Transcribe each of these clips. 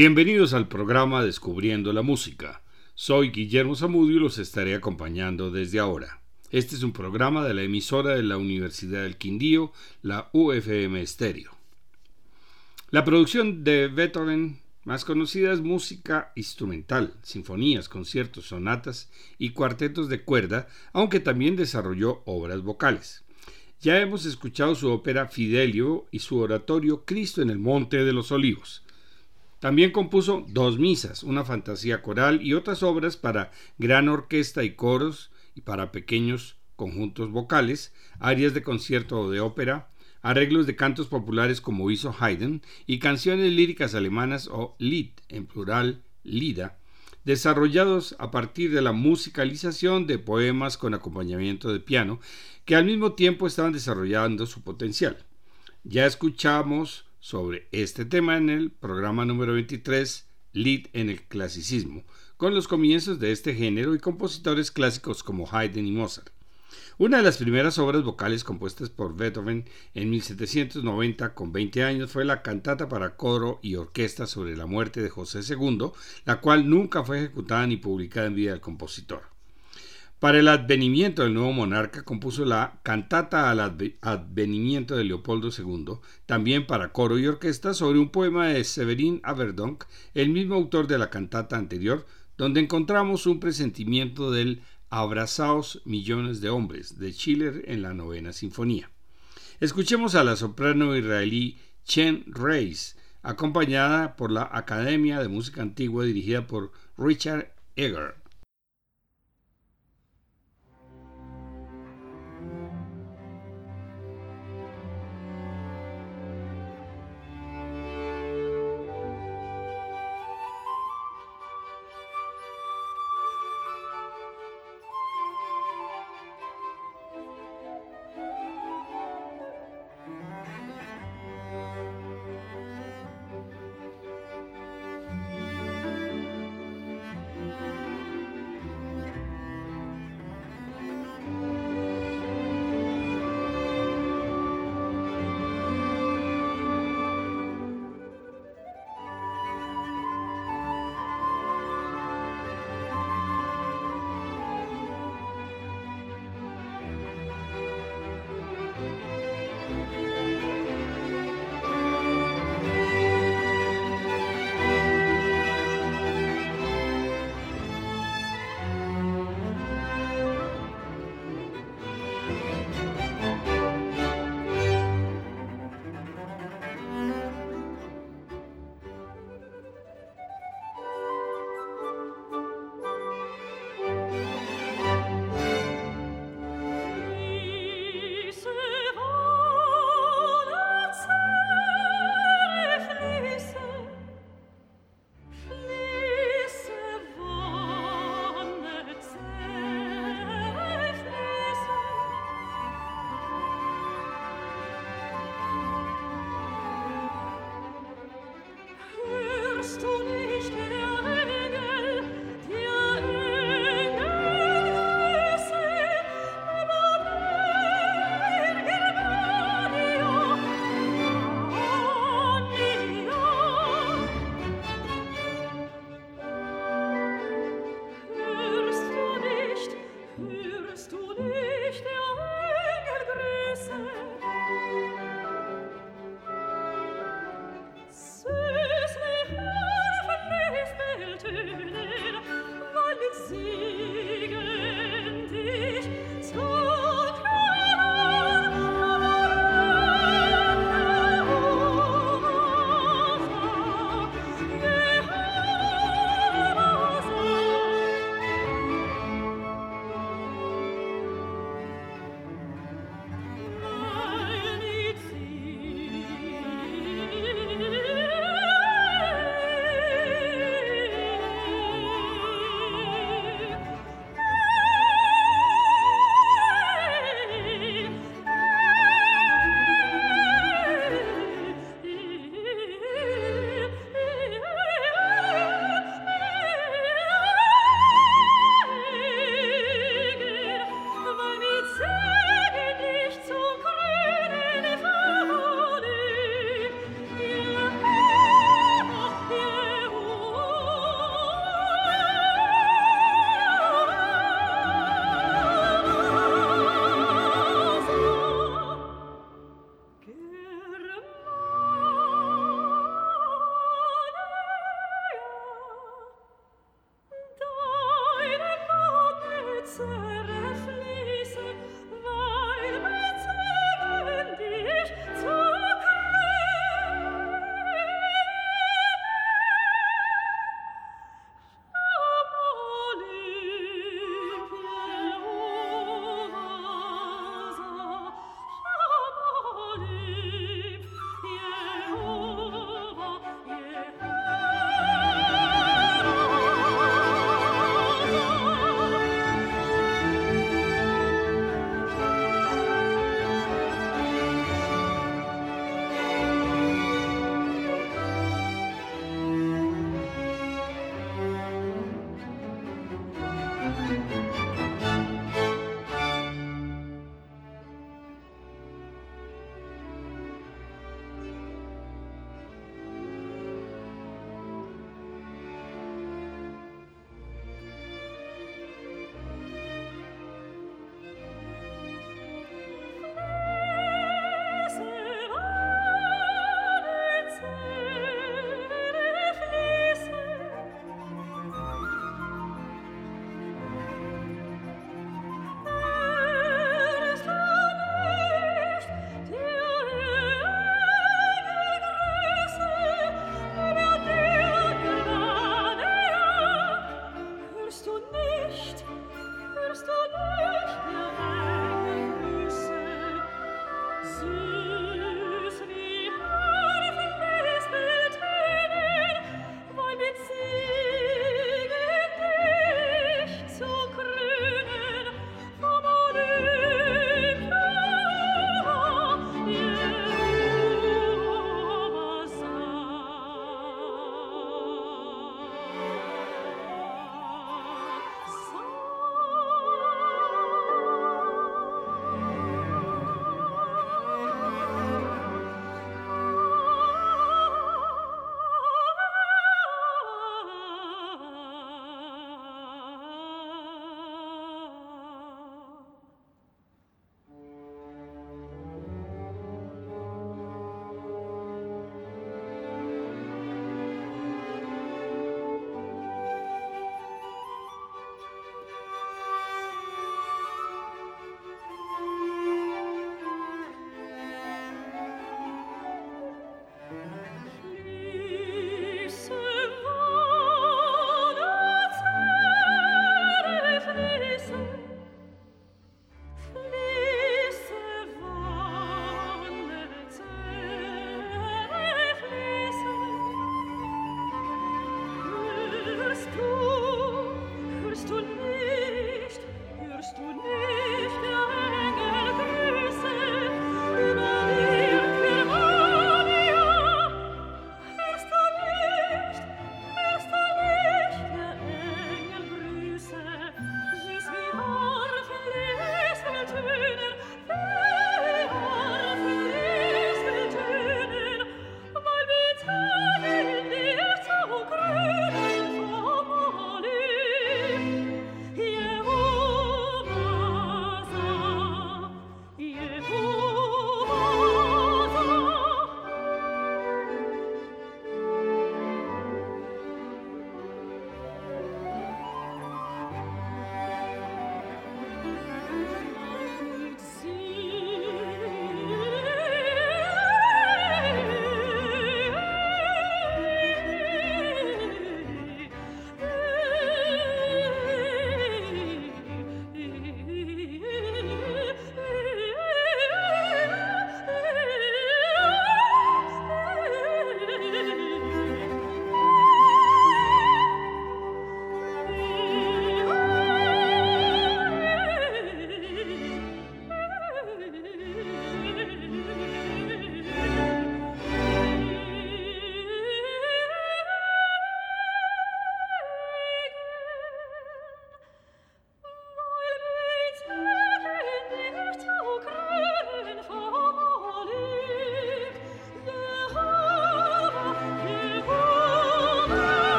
Bienvenidos al programa Descubriendo la Música. Soy Guillermo Zamudio y los estaré acompañando desde ahora. Este es un programa de la emisora de la Universidad del Quindío, la UFM Estéreo. La producción de Beethoven más conocida es música instrumental, sinfonías, conciertos, sonatas y cuartetos de cuerda, aunque también desarrolló obras vocales. Ya hemos escuchado su ópera Fidelio y su oratorio Cristo en el Monte de los Olivos. También compuso dos misas, una fantasía coral y otras obras para gran orquesta y coros y para pequeños conjuntos vocales, arias de concierto o de ópera, arreglos de cantos populares como hizo Haydn y canciones líricas alemanas o Lied, en plural Lida, desarrollados a partir de la musicalización de poemas con acompañamiento de piano, que al mismo tiempo estaban desarrollando su potencial. Ya escuchamos sobre este tema en el programa número 23, Lead en el clasicismo, con los comienzos de este género y compositores clásicos como Haydn y Mozart. Una de las primeras obras vocales compuestas por Beethoven en 1790 con 20 años fue la cantata para coro y orquesta sobre la muerte de José II, la cual nunca fue ejecutada ni publicada en vida del compositor. Para el advenimiento del nuevo monarca compuso la Cantata al advenimiento de Leopoldo II, también para coro y orquesta, sobre un poema de Severin Averdonk, el mismo autor de la cantata anterior, donde encontramos un presentimiento del Abrazaos millones de hombres de Schiller en la novena sinfonía. Escuchemos a la soprano israelí Chen Reis, acompañada por la Academia de Música Antigua dirigida por Richard Egger.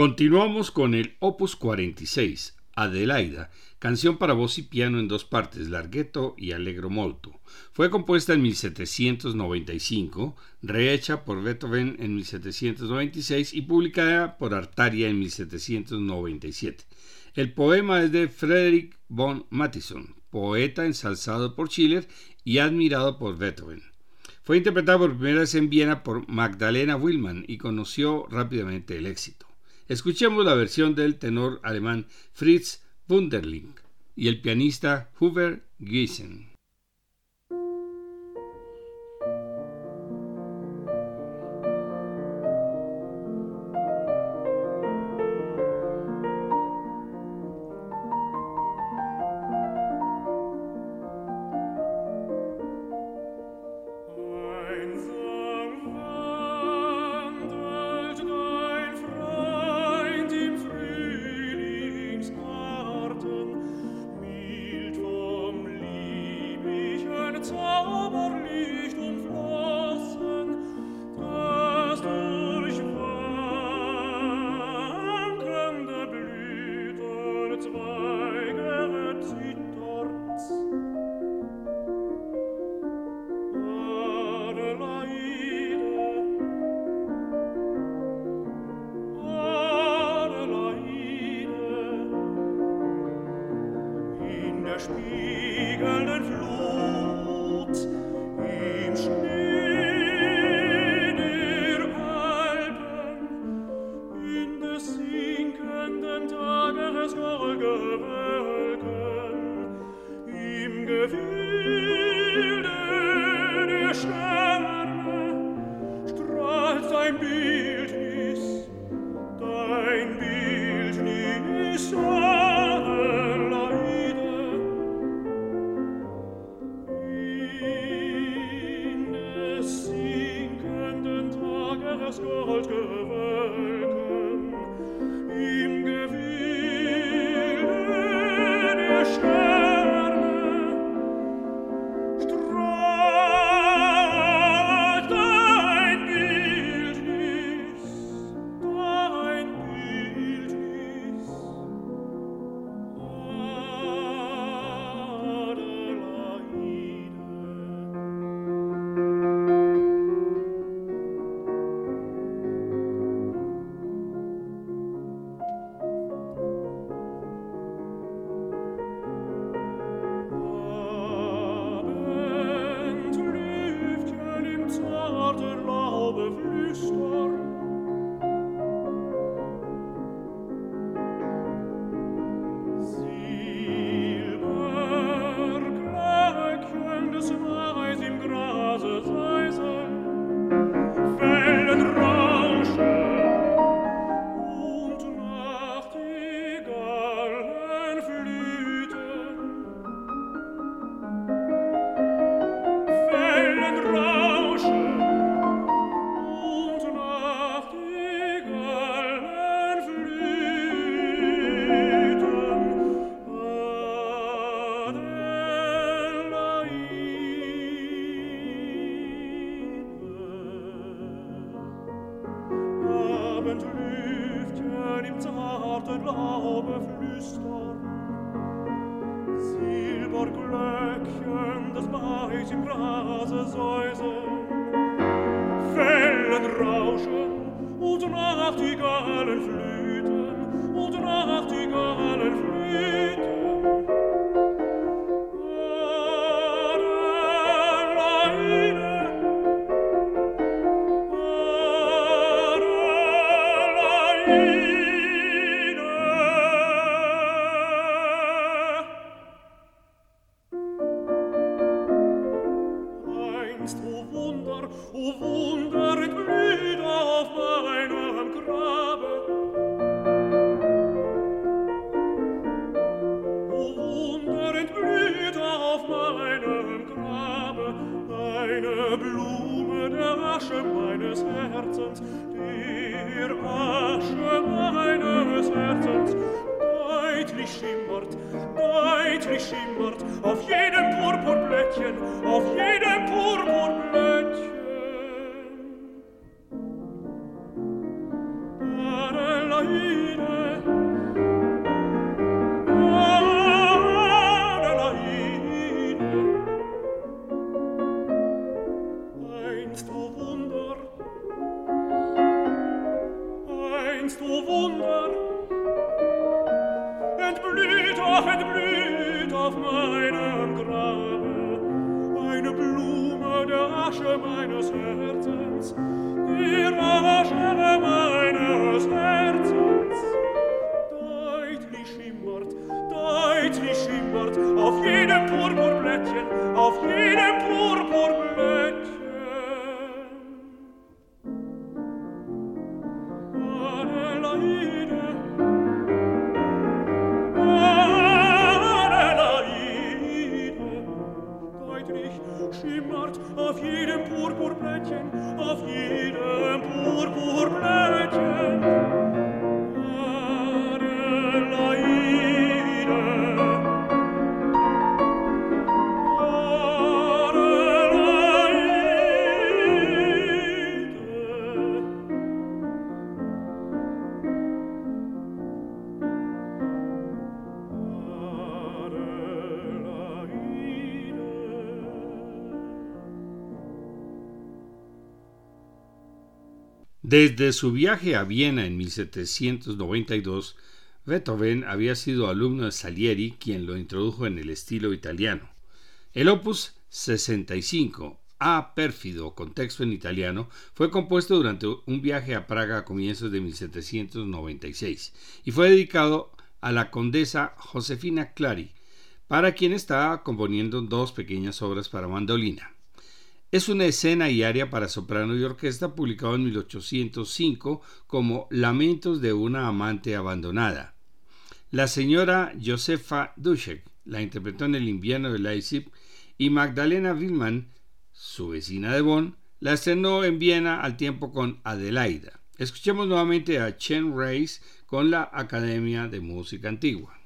Continuamos con el Opus 46, Adelaida, canción para voz y piano en dos partes, larghetto y allegro molto. Fue compuesta en 1795, rehecha por Beethoven en 1796 y publicada por Artaria en 1797. El poema es de Frederick von Mattison, poeta ensalzado por Schiller y admirado por Beethoven. Fue interpretada por primera vez en Viena por Magdalena Willmann y conoció rápidamente el éxito. Escuchemos la versión del tenor alemán Fritz Wunderling y el pianista Hubert Giesen. Im Gewirr Worte Glaube flüstern. Silberglöckchen des Baches im Grase säuseln, Wellen rauschen und Nachtigallen flüten, und Nachtigallen flüten. Desde su viaje a Viena en 1792, Beethoven había sido alumno de Salieri, quien lo introdujo en el estilo italiano. El opus 65, A pérfido, con texto en italiano, fue compuesto durante un viaje a Praga a comienzos de 1796 y fue dedicado a la condesa Josefina Clary, para quien estaba componiendo dos pequeñas obras para mandolina. Es una escena y área para soprano y orquesta publicado en 1805 como Lamentos de una amante abandonada. La señora Josefa Duschek la interpretó en el invierno de Leipzig y Magdalena Willmann, su vecina de Bonn, la estrenó en Viena al tiempo con Adelaida. Escuchemos nuevamente a Chen Reis con la Academia de Música Antigua.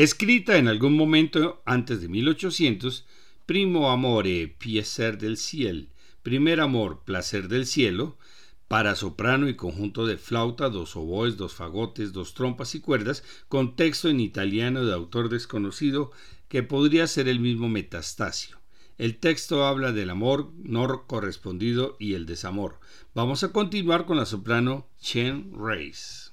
Escrita en algún momento antes de 1800, Primo Amore, Piecer del Ciel, Primer Amor, Placer del Cielo, para soprano y conjunto de flauta, dos oboes, dos fagotes, dos trompas y cuerdas, con texto en italiano de autor desconocido que podría ser el mismo Metastasio. El texto habla del amor no correspondido y el desamor. Vamos a continuar con la soprano Chen Reis.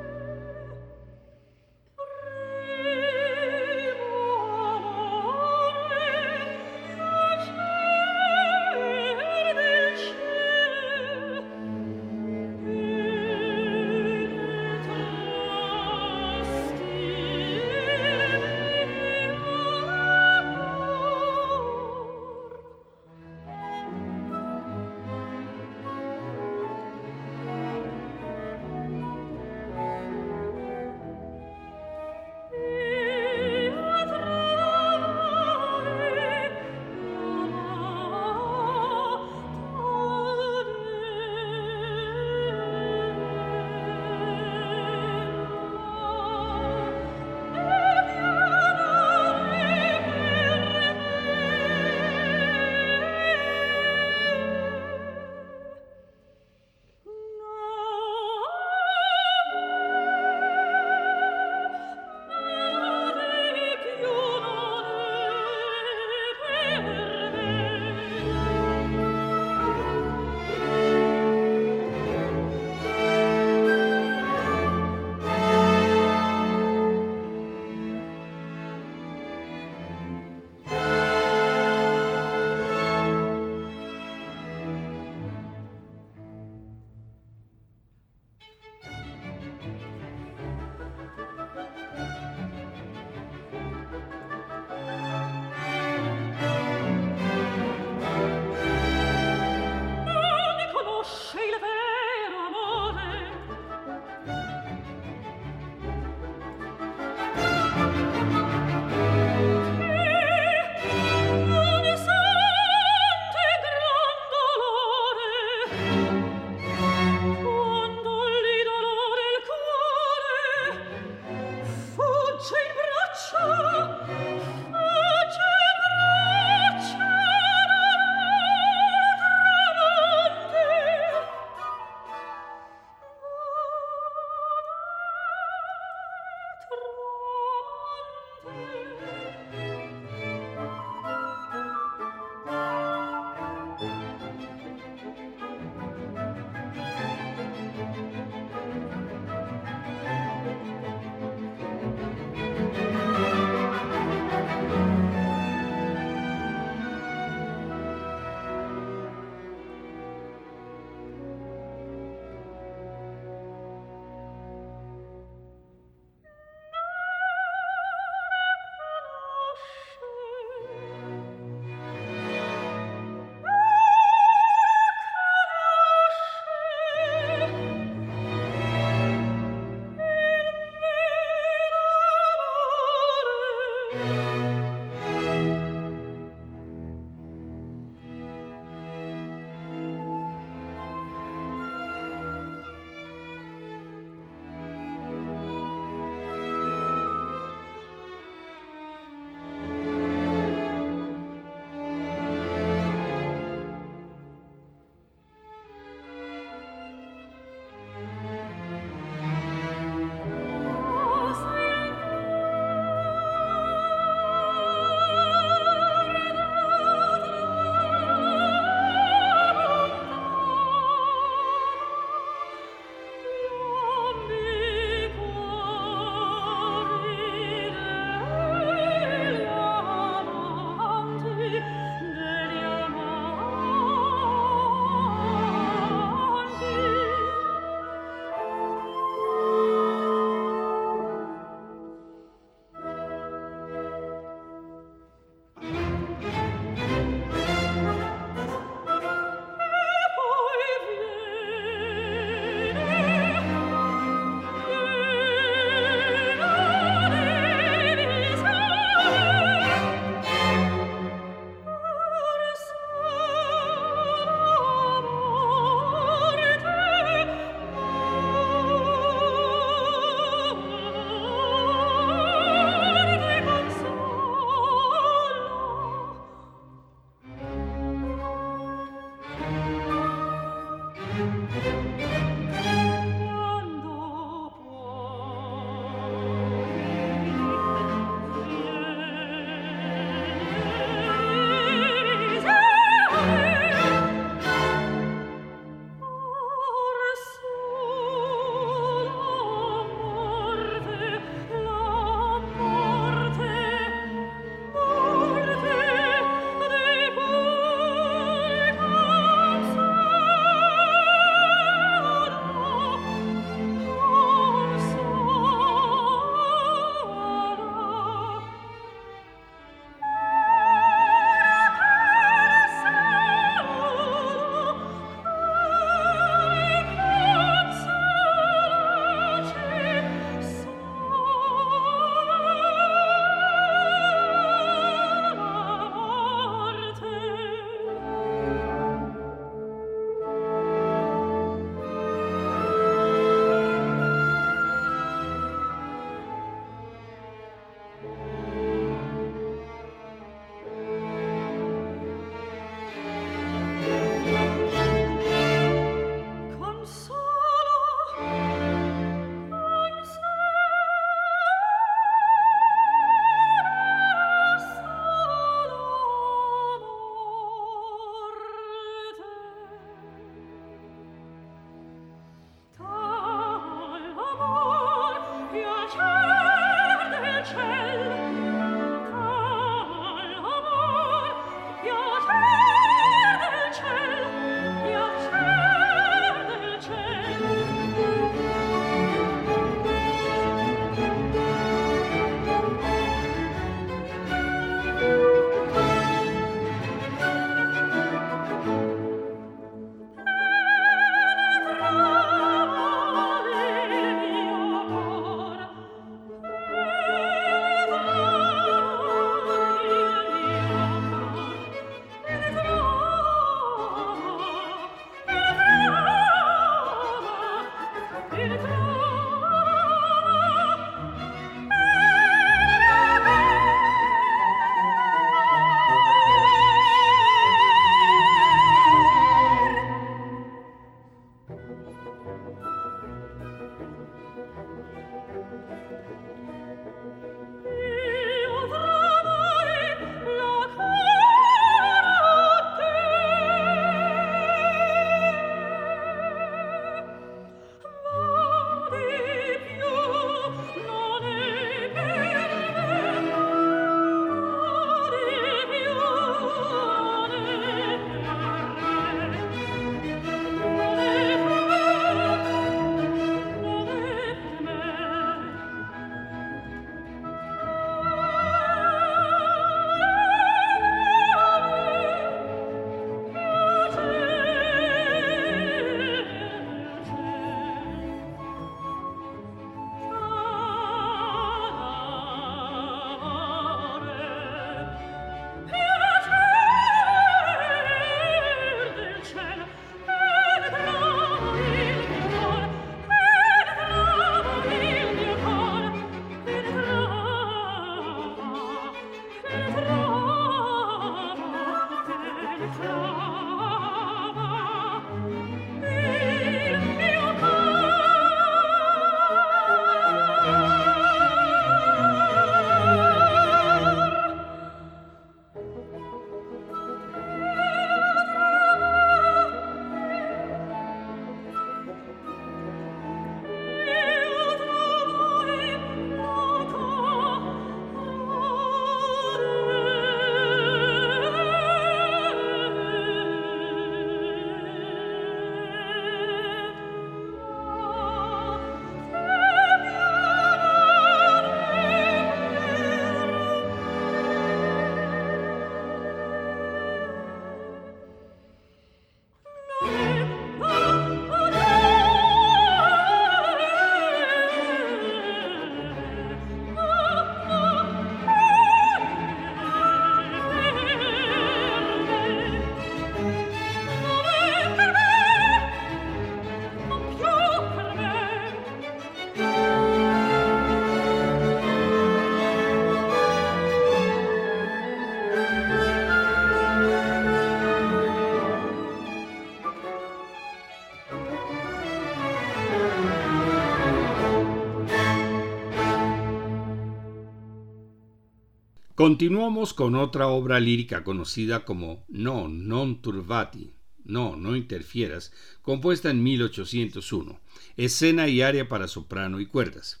Continuamos con otra obra lírica conocida como No, non turbati, No, no interfieras, compuesta en 1801, escena y área para soprano y cuerdas.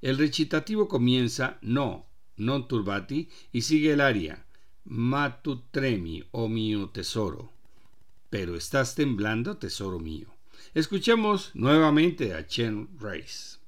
El recitativo comienza No, non turbati y sigue el aria Ma tu tremi, oh mío tesoro. Pero estás temblando, tesoro mío. Escuchemos nuevamente a Chen Rice.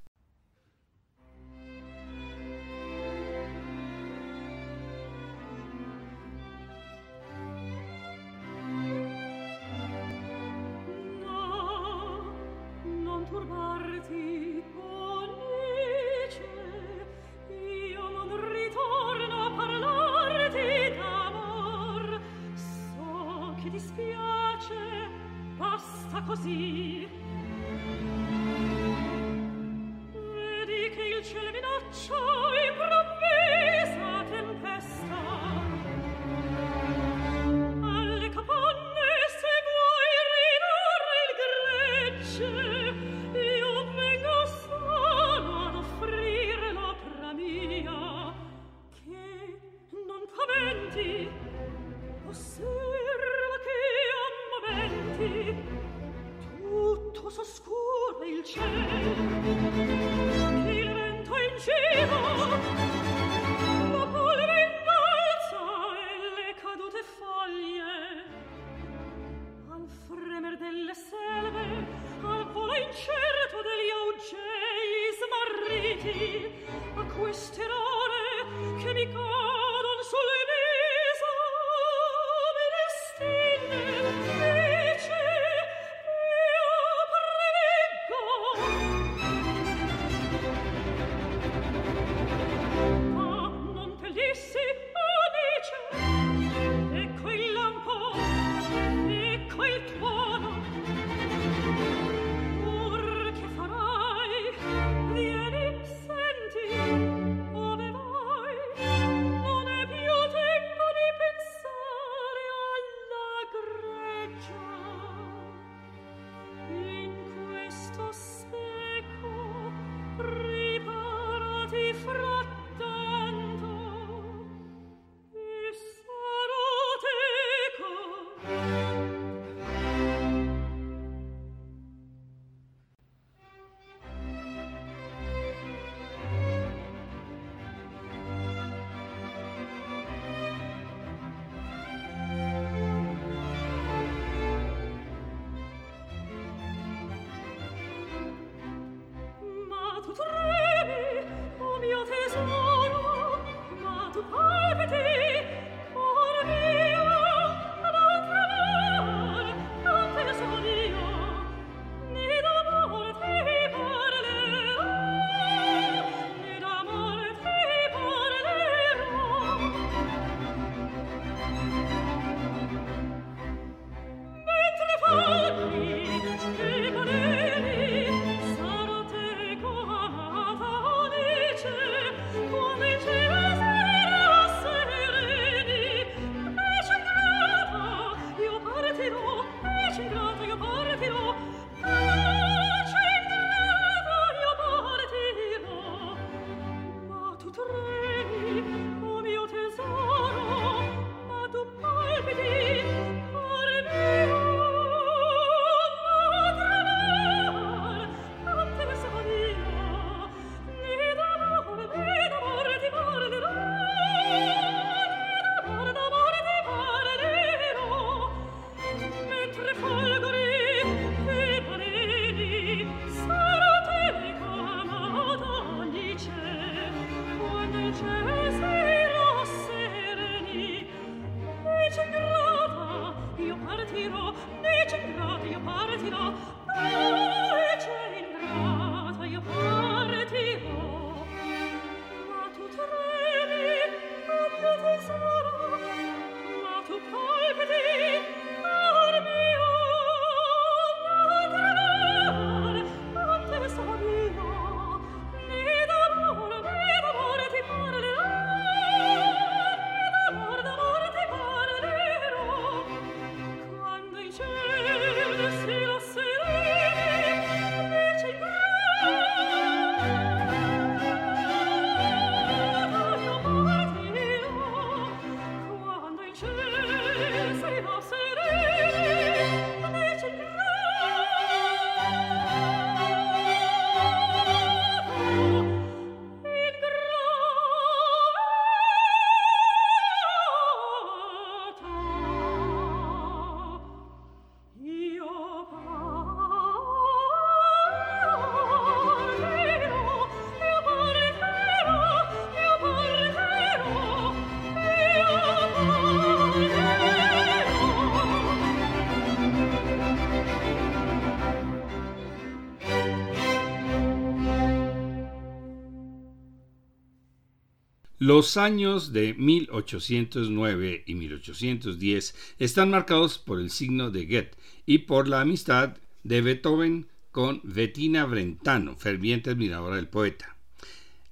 Los años de 1809 y 1810 están marcados por el signo de Goethe y por la amistad de Beethoven con Bettina Brentano, ferviente admiradora del poeta.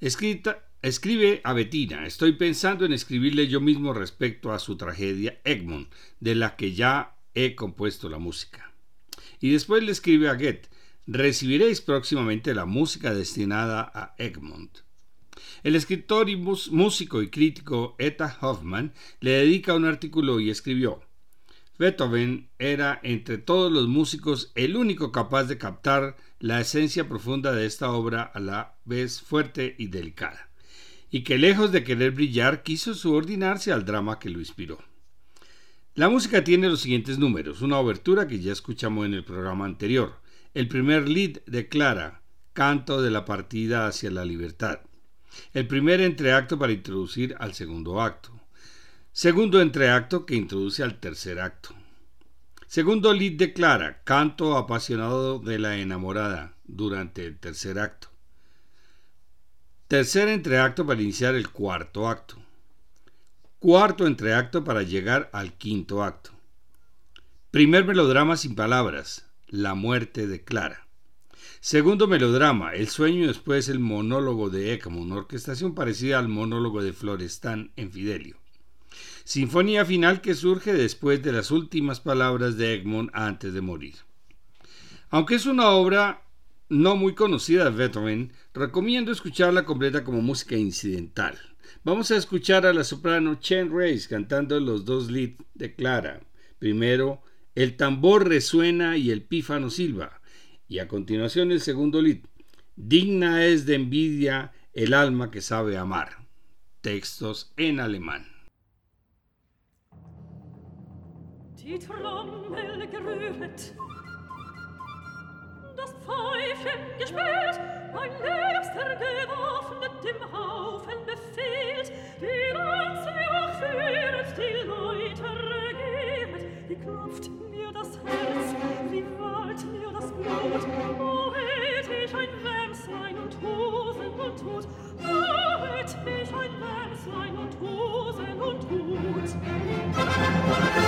escribe a Bettina, estoy pensando en escribirle yo mismo respecto a su tragedia Egmont, de la que ya he compuesto la música. Y después le escribe a Goethe, recibiréis próximamente la música destinada a Egmont. El escritor y músico y crítico Etta Hoffman le dedica un artículo y escribió Beethoven era entre todos los músicos el único capaz de captar la esencia profunda de esta obra a la vez fuerte y delicada, y que lejos de querer brillar quiso subordinarse al drama que lo inspiró. La música tiene los siguientes números, una obertura que ya escuchamos en el programa anterior, el primer lead de Clara, Canto de la partida hacia la libertad, el primer entreacto para introducir al segundo acto. Segundo entreacto que introduce al tercer acto. Segundo lead declara canto apasionado de la enamorada durante el tercer acto. Tercer entreacto para iniciar el cuarto acto. Cuarto entreacto para llegar al quinto acto. Primer melodrama sin palabras, la muerte de Clara. Segundo melodrama, El sueño después el monólogo de Ekman, orquestación parecida al monólogo de Florestan en Fidelio. Sinfonía final que surge después de las últimas palabras de Egmont antes de morir. Aunque es una obra no muy conocida de Beethoven, recomiendo escucharla completa como música incidental. Vamos a escuchar a la soprano Chen Reis cantando los dos leads de Clara. Primero, el tambor resuena y el pífano silba. Y a continuación el segundo lead. Digna es de envidia el alma que sabe amar. Textos en alemán. Die Trommel gerühret, das Pfeifchen gespielt, mein Liebster gewaffnet dem Haufen befehlt, die Lanze hochführet, die Leute regiert, wie klopft mir das Herz, Hoset mich ein Wärmslein und Hosen und Hut. Hoset mich ein Wärmslein und Hosen und you.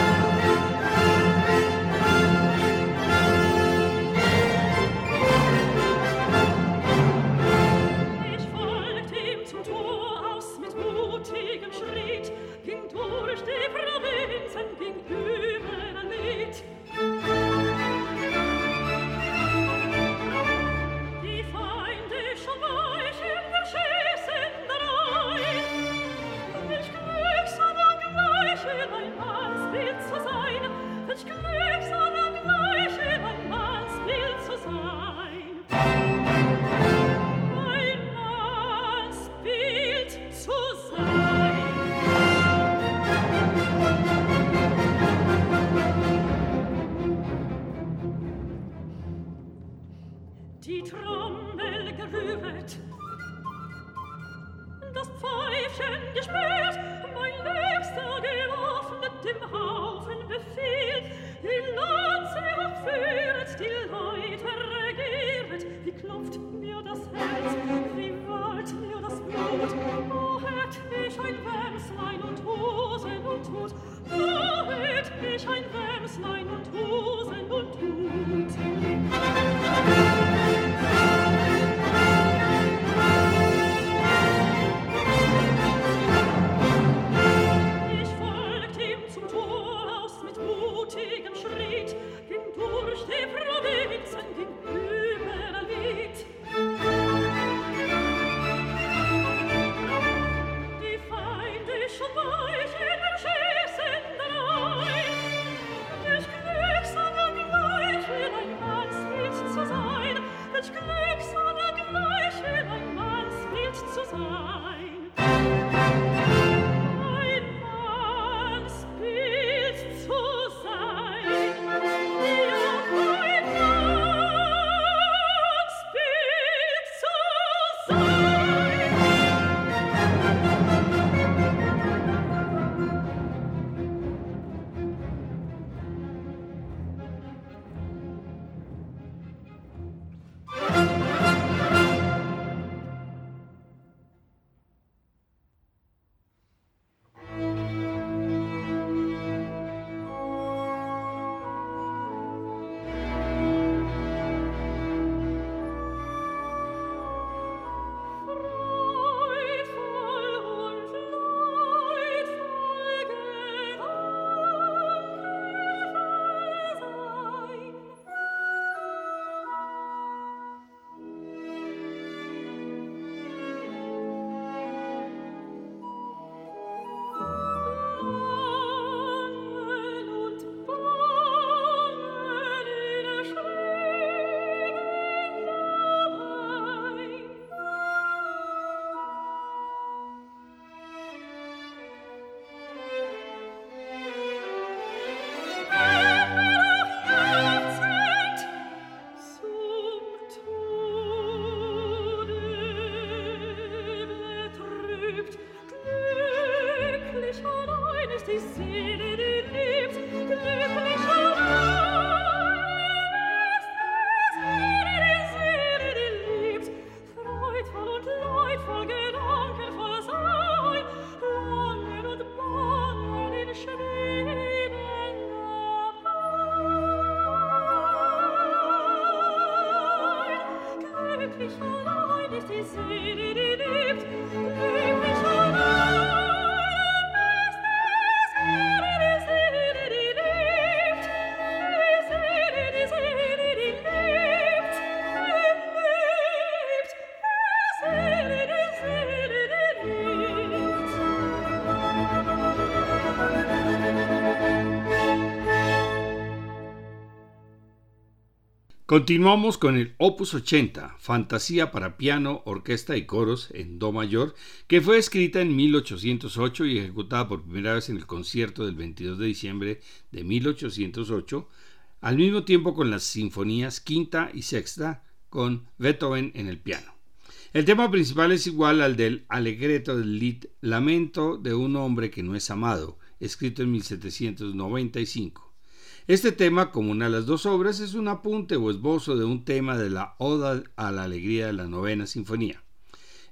Continuamos con el Opus 80, Fantasía para piano, orquesta y coros en Do mayor, que fue escrita en 1808 y ejecutada por primera vez en el concierto del 22 de diciembre de 1808, al mismo tiempo con las sinfonías quinta y sexta con Beethoven en el piano. El tema principal es igual al del Alegreto del Lied Lamento de un hombre que no es amado, escrito en 1795. Este tema, como una de las dos obras, es un apunte o esbozo de un tema de la Oda a la Alegría de la Novena Sinfonía.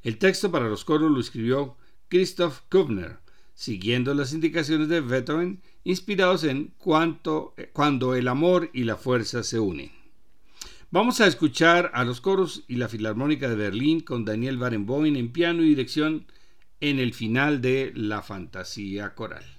El texto para los coros lo escribió Christoph Kubner, siguiendo las indicaciones de Beethoven, inspirados en cuando el amor y la fuerza se unen. Vamos a escuchar a los coros y la Filarmónica de Berlín con Daniel Barenboim en piano y dirección en el final de La Fantasía Coral.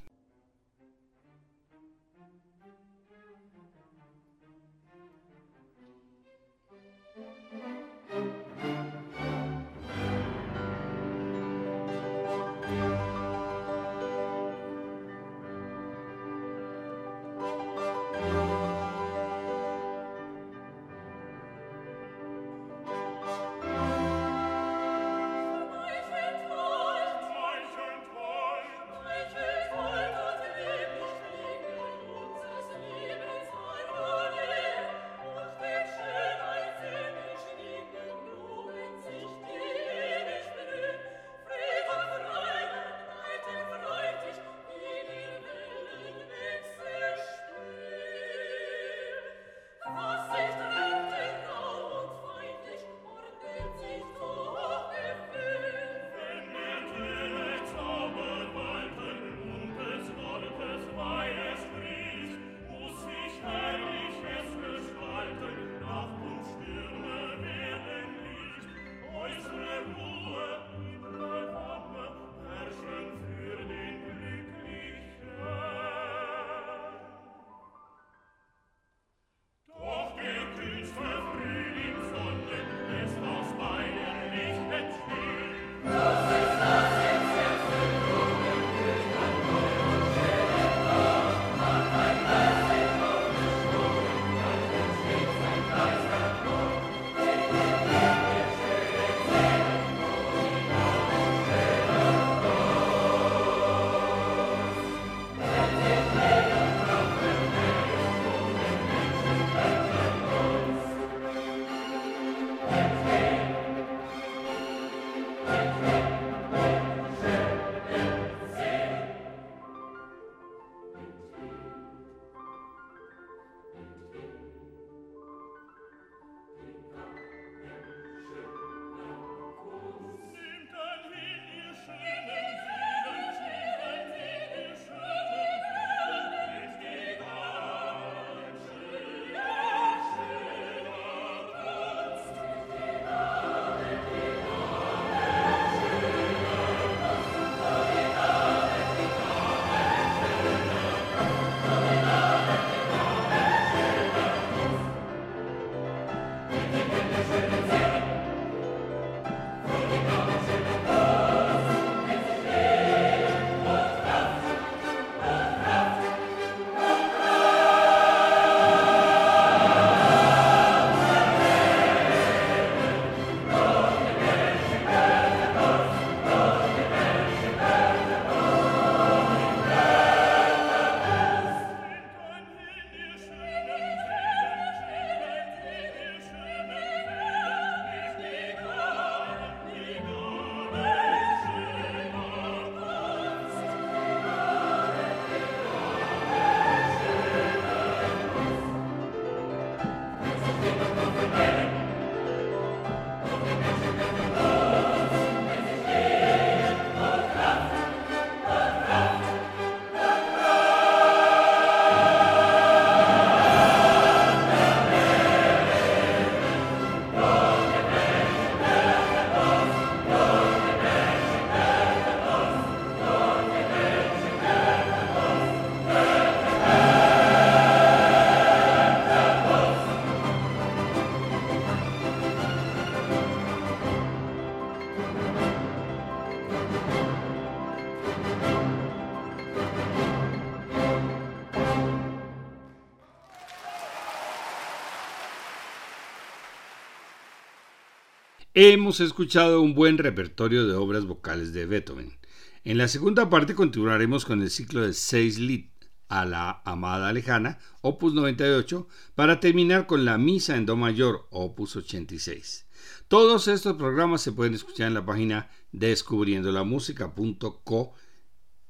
Hemos escuchado un buen repertorio de obras vocales de Beethoven. En la segunda parte continuaremos con el ciclo de seis Lied a la Amada Lejana, opus 98, para terminar con la Misa en Do Mayor, opus 86. Todos estos programas se pueden escuchar en la página descubriendolamusica.co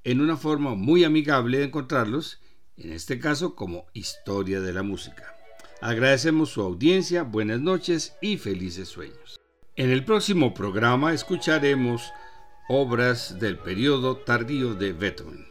en una forma muy amigable de encontrarlos, en este caso como Historia de la Música. Agradecemos su audiencia, buenas noches y felices sueños. En el próximo programa escucharemos obras del periodo tardío de Beethoven.